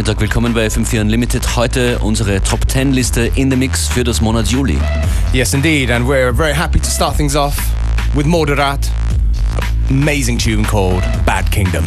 Nachmittag, willkommen bei FM4 Unlimited. Heute unsere Top 10 Liste in the Mix für das Monat Juli. Yes, indeed, and we're very happy to start things off with Moderat, amazing tune called Bad Kingdom.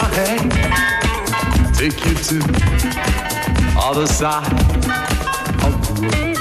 my hand, take you to other side of the.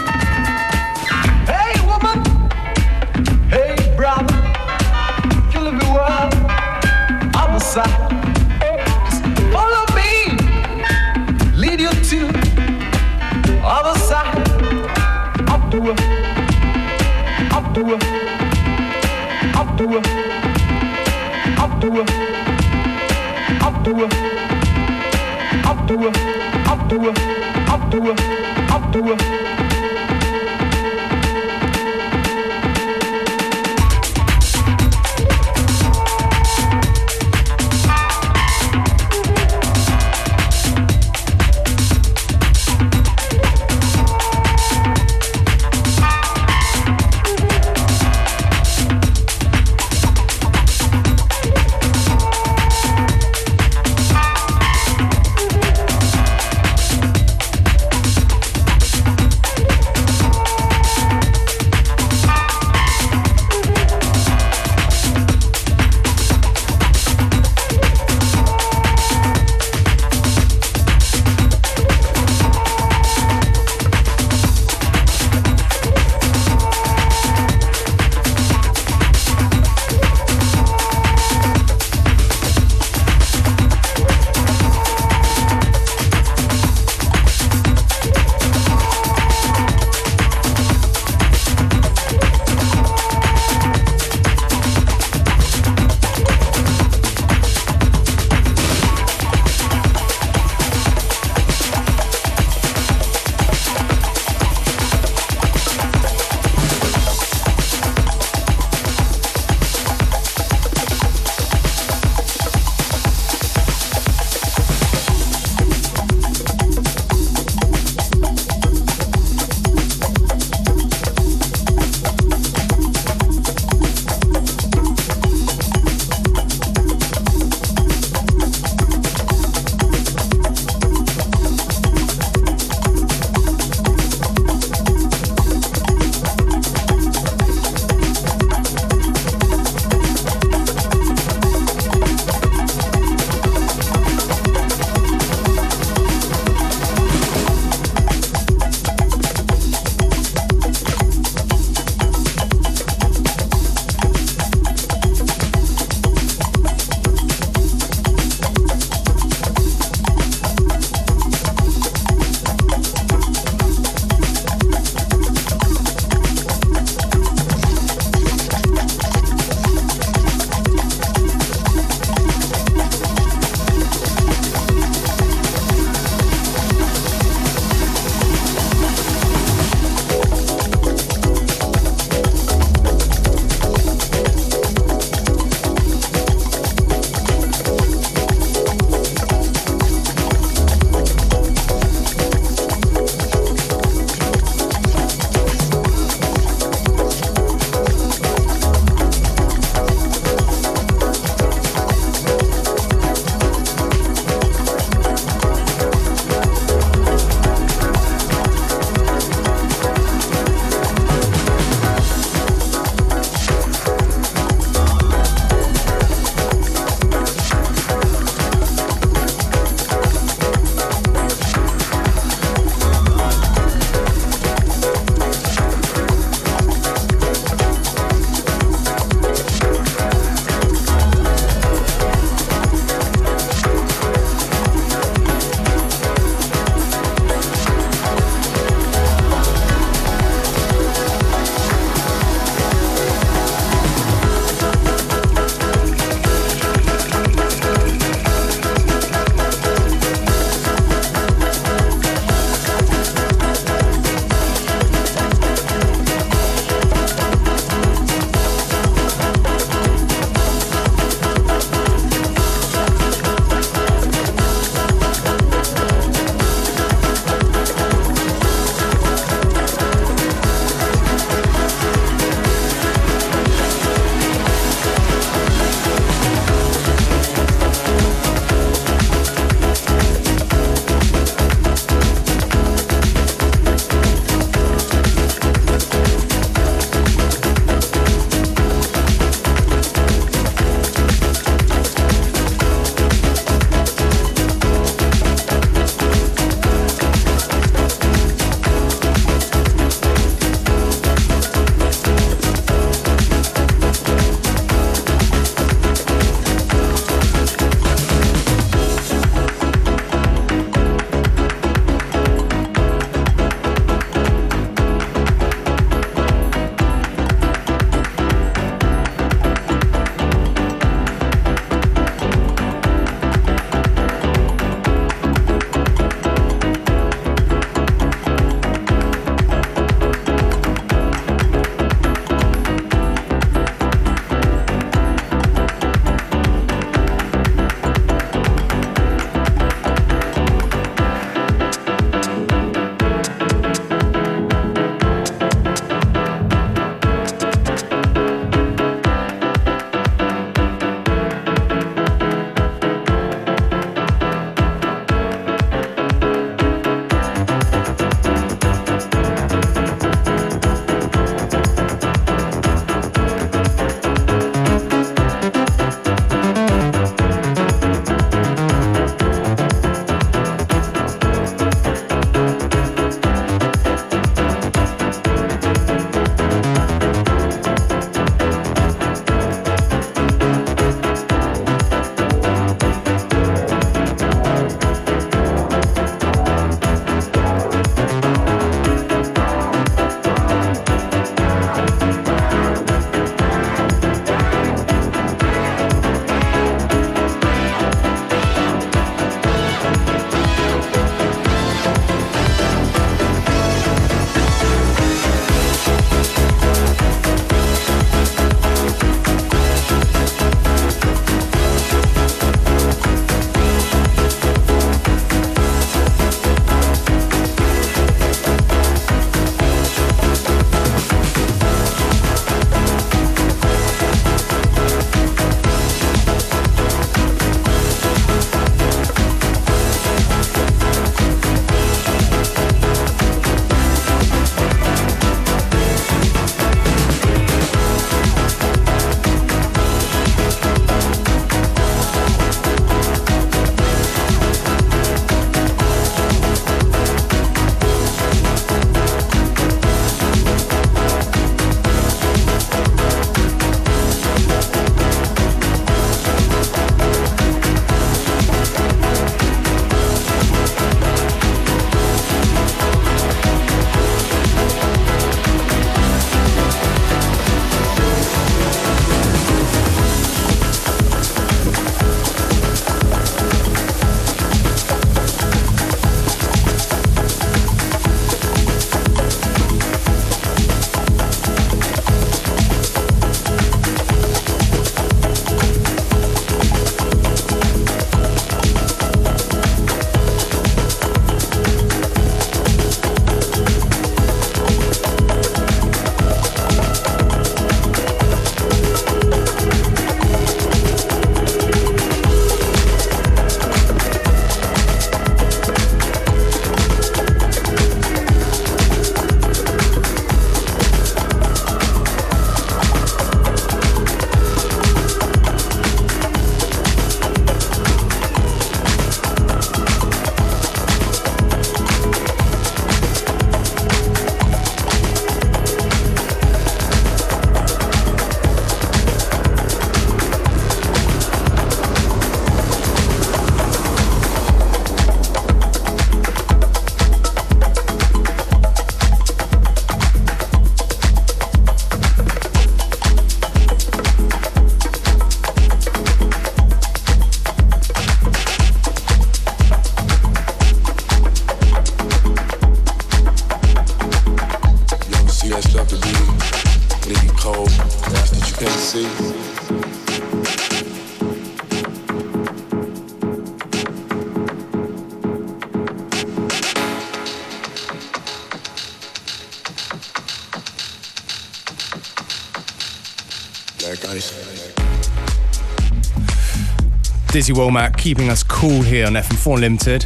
Dizzy Womack keeping us cool here on FM4 Unlimited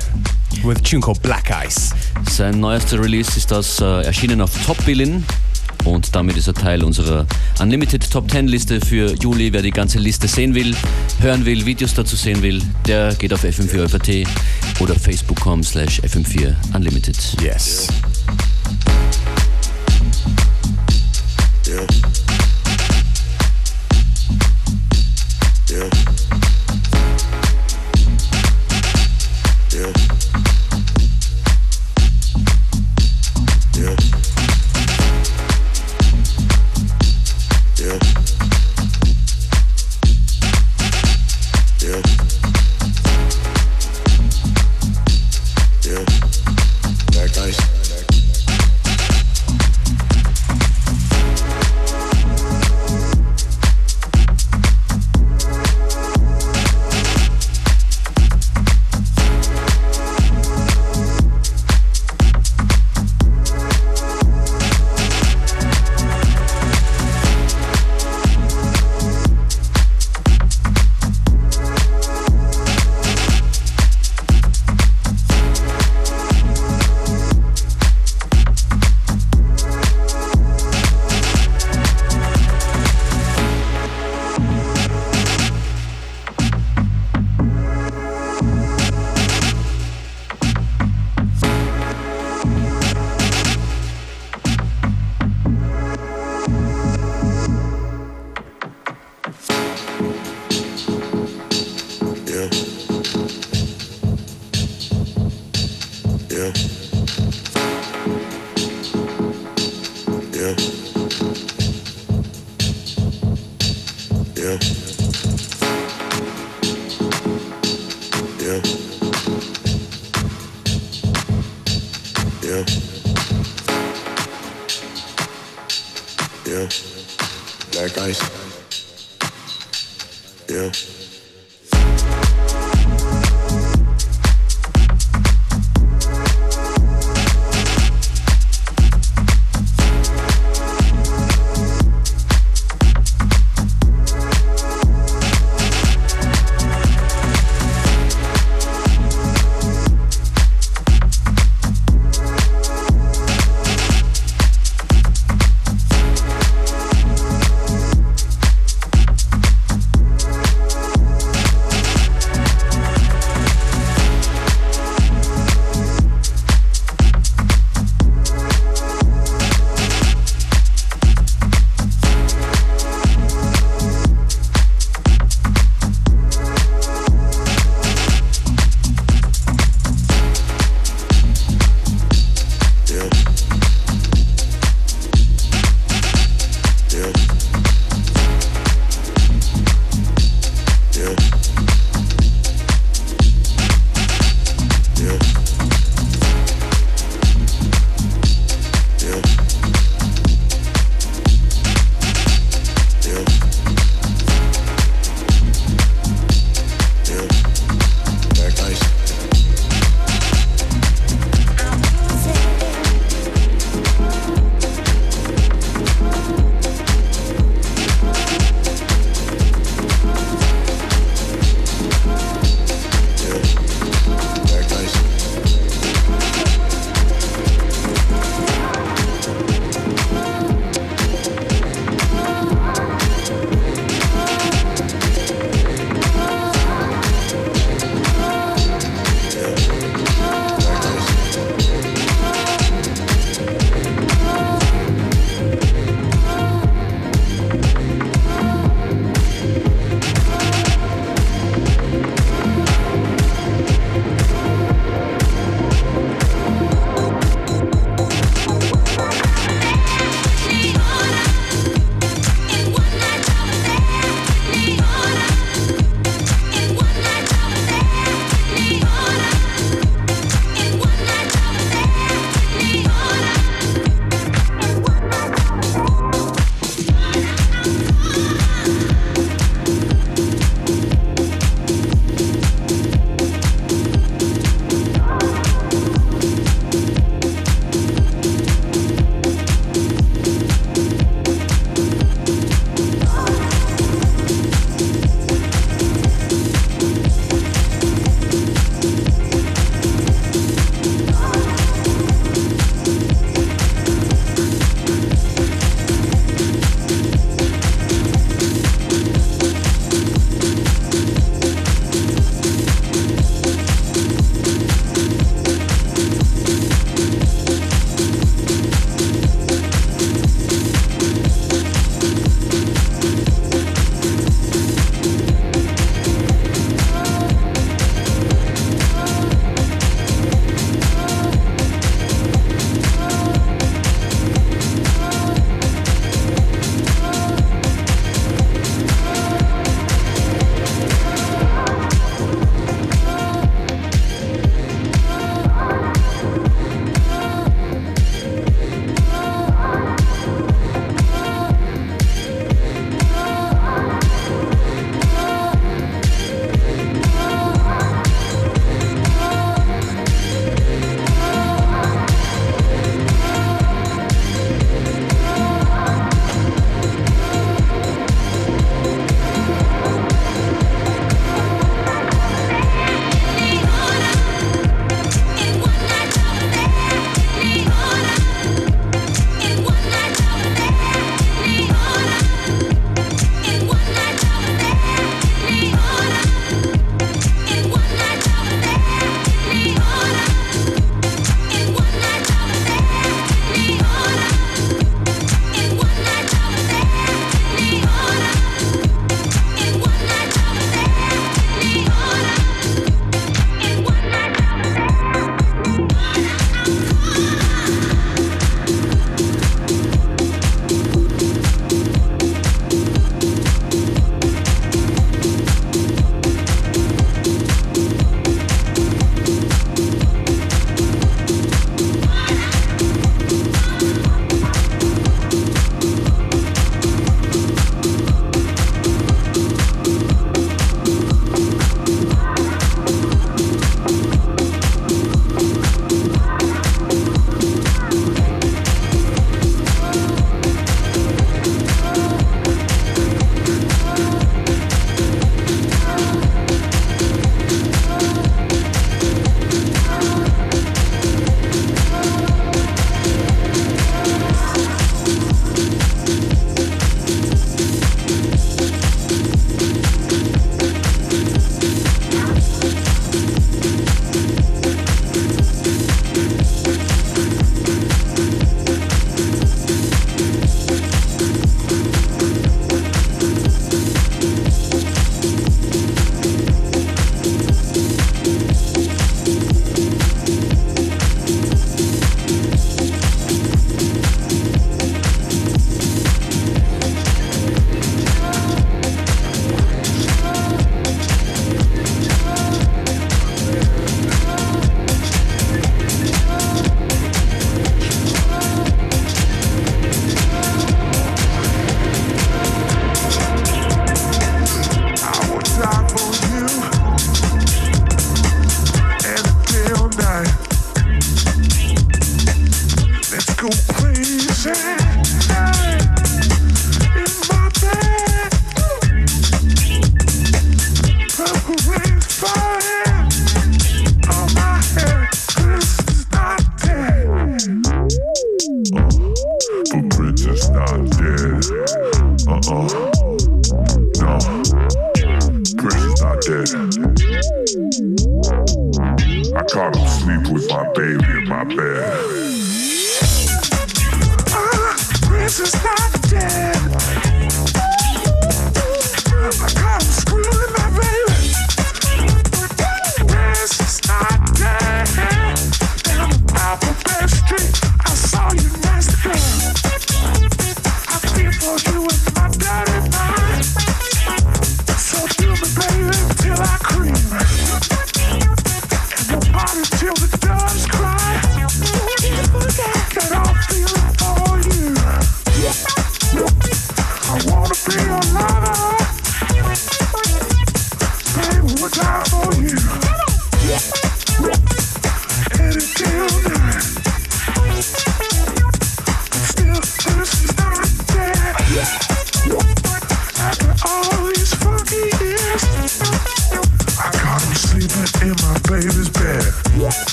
with a tune called Black Ice. Sein neuester Release ist das äh, erschienen auf Top Billin und damit ist er Teil unserer Unlimited Top 10 Liste für Juli. Wer die ganze Liste sehen will, hören will, Videos dazu sehen will, der geht auf fm4 oder facebook.com slash fm4 unlimited. Yes.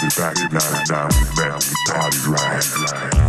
Everybody, everybody, now we back, we party right.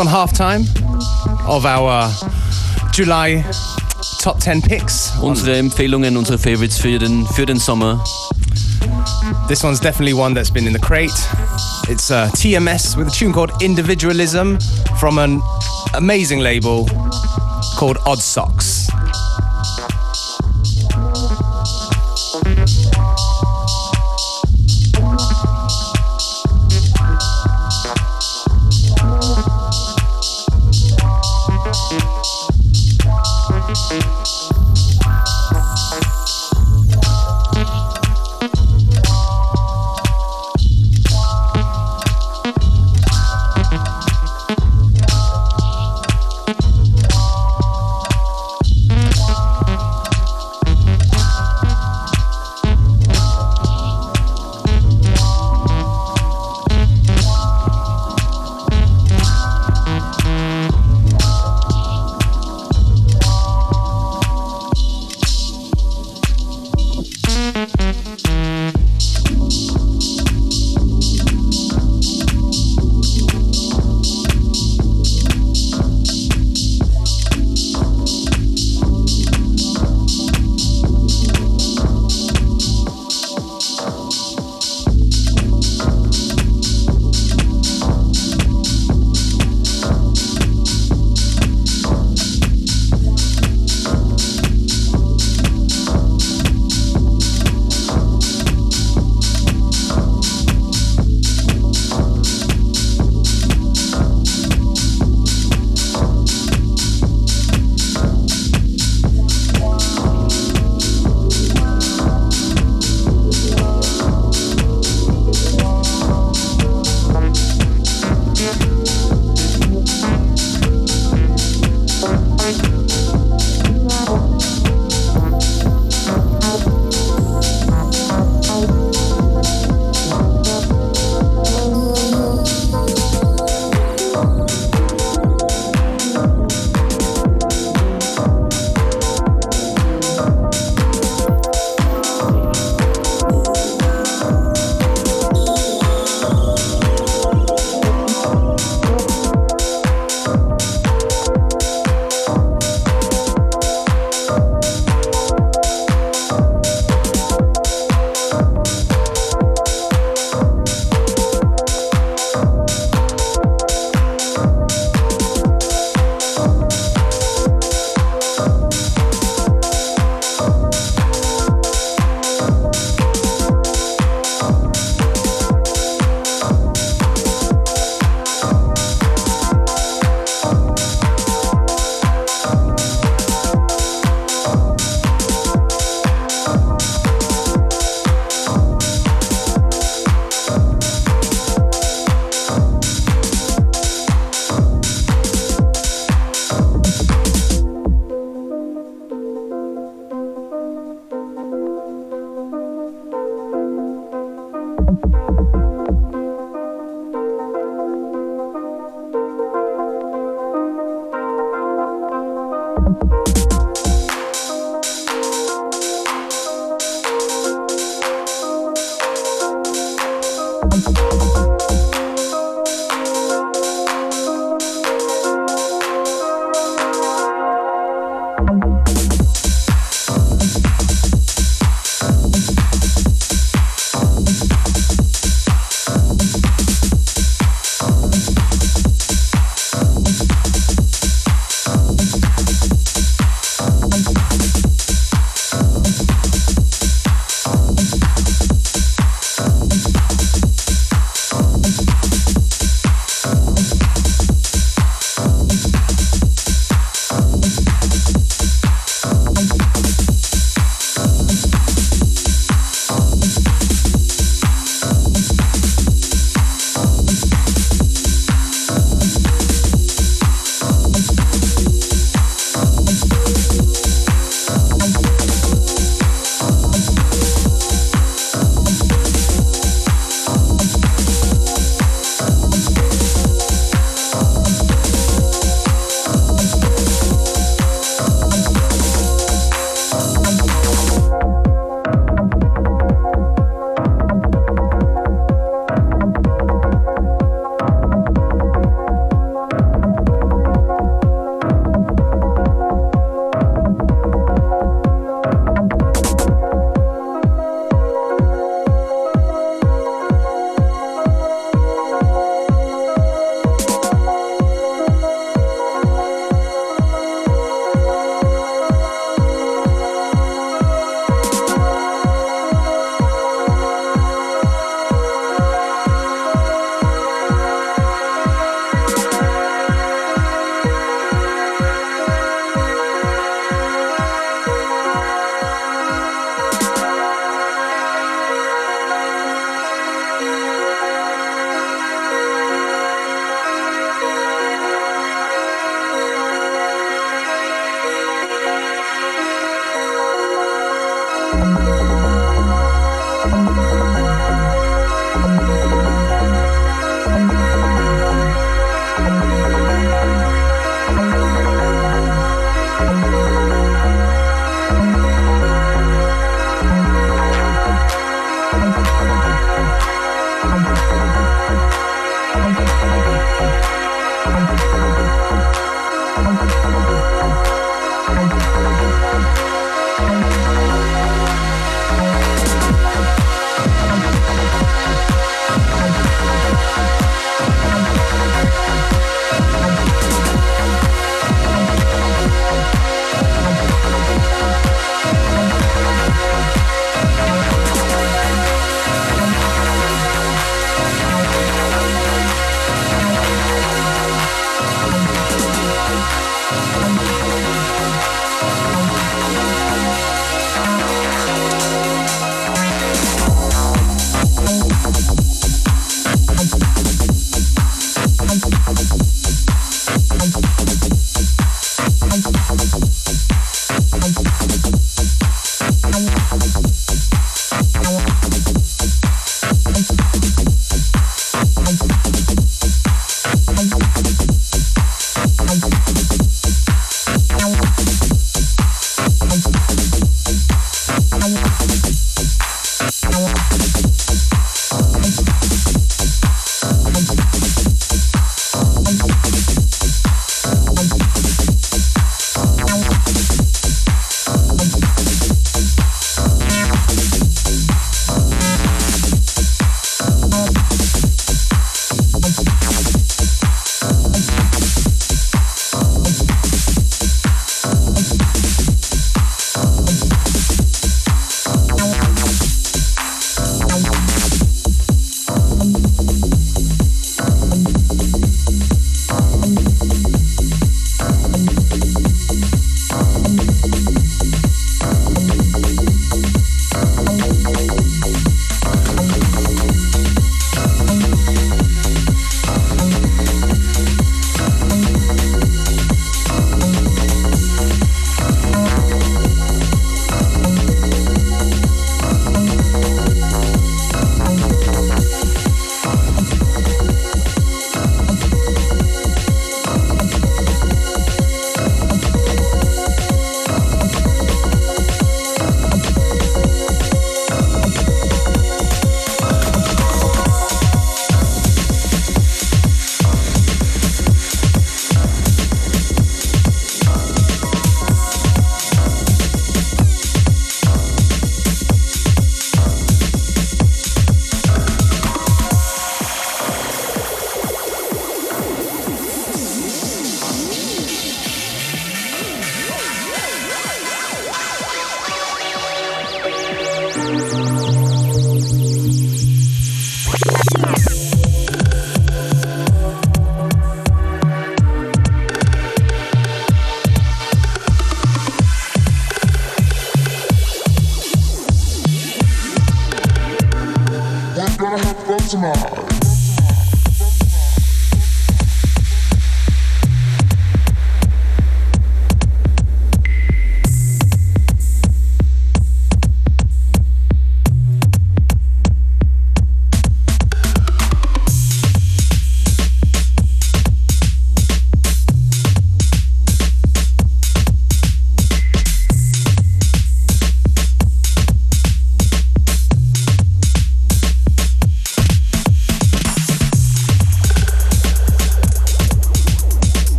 Just gone half time of our July top 10 picks. Unsere Empfehlungen, unsere Favorites für den, für den Sommer. This one's definitely one that's been in the crate. It's uh, TMS with a tune called Individualism from an amazing label called Odd Socks.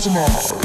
Das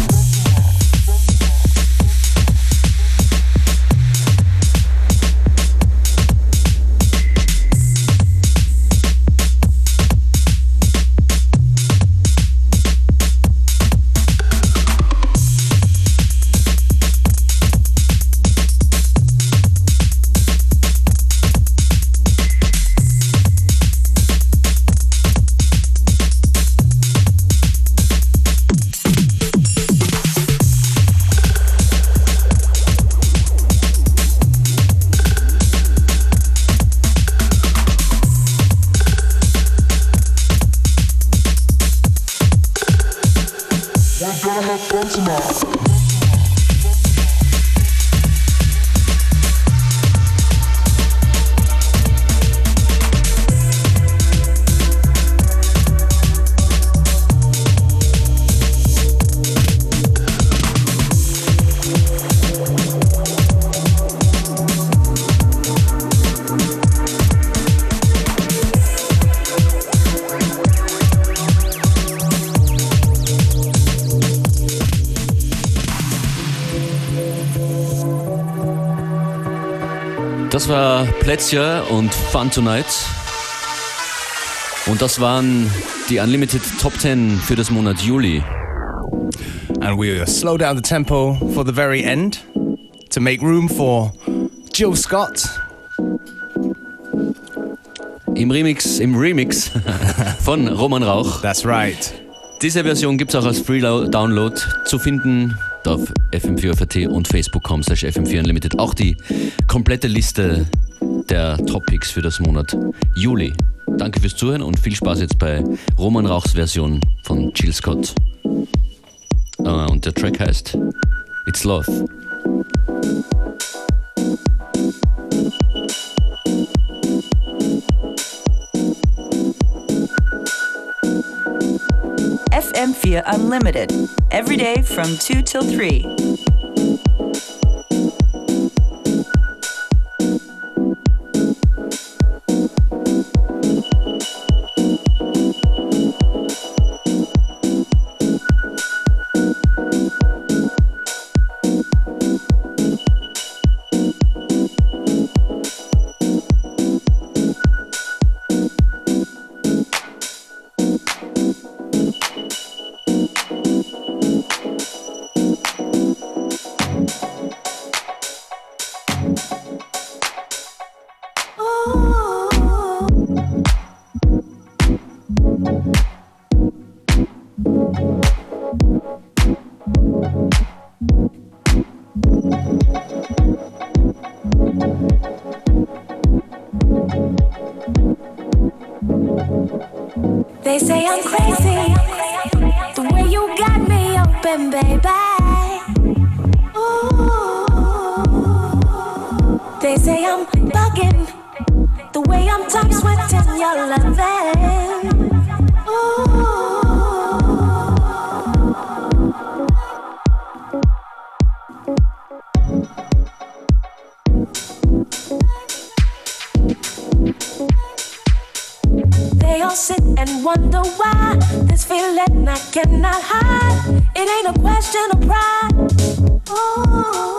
Plätzchen und Fun Tonight. Und das waren die Unlimited Top 10 für das Monat Juli. And we slow down the tempo for the very end to make room for Jill Scott. Im Remix, im Remix von Roman Rauch. That's right. Diese Version gibt es auch als Free Download zu finden auf fm4.at und facebook.com slash fm4 unlimited. Auch die komplette Liste der Topics für das Monat Juli. Danke fürs Zuhören und viel Spaß jetzt bei Roman Rauchs Version von Jill Scott. Uh, und der Track heißt It's Love. FM4 Unlimited, every day from 2 till 3. Let and I cannot hide. It ain't a question of pride. Oh,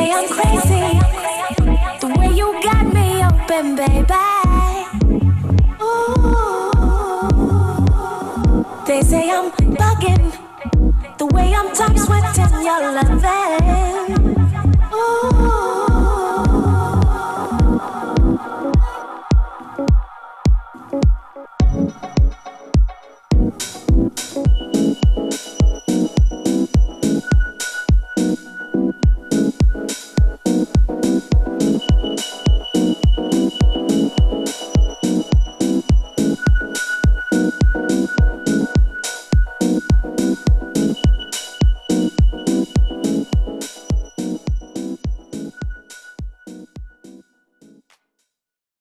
say I'm crazy.